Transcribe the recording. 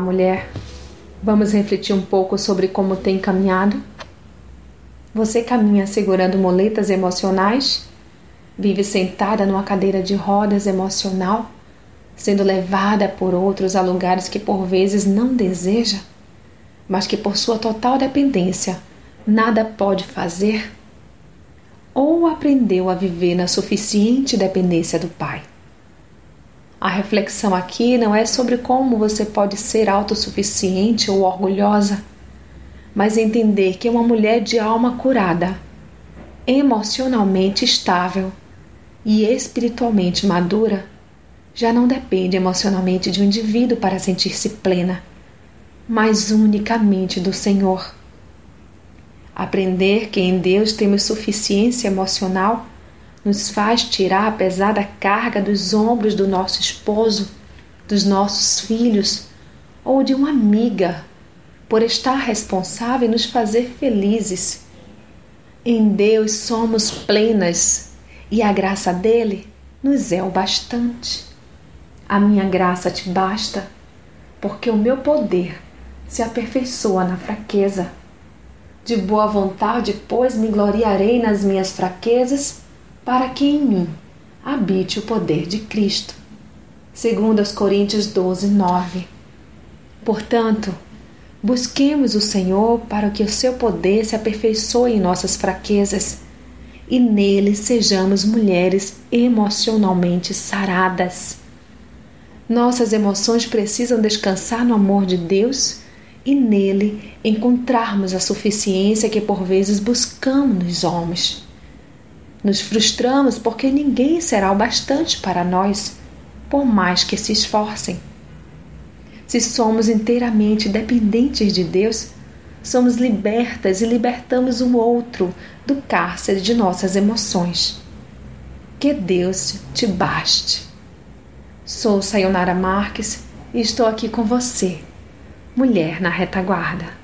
mulher, vamos refletir um pouco sobre como tem caminhado? Você caminha segurando moletas emocionais? Vive sentada numa cadeira de rodas emocional, sendo levada por outros a lugares que por vezes não deseja, mas que por sua total dependência nada pode fazer? Ou aprendeu a viver na suficiente dependência do Pai? A reflexão aqui não é sobre como você pode ser autossuficiente ou orgulhosa, mas entender que uma mulher de alma curada, emocionalmente estável e espiritualmente madura já não depende emocionalmente de um indivíduo para sentir-se plena, mas unicamente do Senhor. Aprender que em Deus temos suficiência emocional nos faz tirar a pesada carga dos ombros do nosso esposo, dos nossos filhos ou de uma amiga, por estar responsável e nos fazer felizes. Em Deus somos plenas e a graça dele nos é o bastante. A minha graça te basta, porque o meu poder se aperfeiçoa na fraqueza. De boa vontade, pois, me gloriarei nas minhas fraquezas para que em mim habite o poder de Cristo. Segundo aos Coríntios 12, 9. Portanto, busquemos o Senhor para que o seu poder se aperfeiçoe em nossas fraquezas e nele sejamos mulheres emocionalmente saradas. Nossas emoções precisam descansar no amor de Deus e nele encontrarmos a suficiência que por vezes buscamos nos homens. Nos frustramos porque ninguém será o bastante para nós, por mais que se esforcem. Se somos inteiramente dependentes de Deus, somos libertas e libertamos um outro do cárcere de nossas emoções. Que Deus te baste. Sou Sayonara Marques e estou aqui com você, mulher na retaguarda.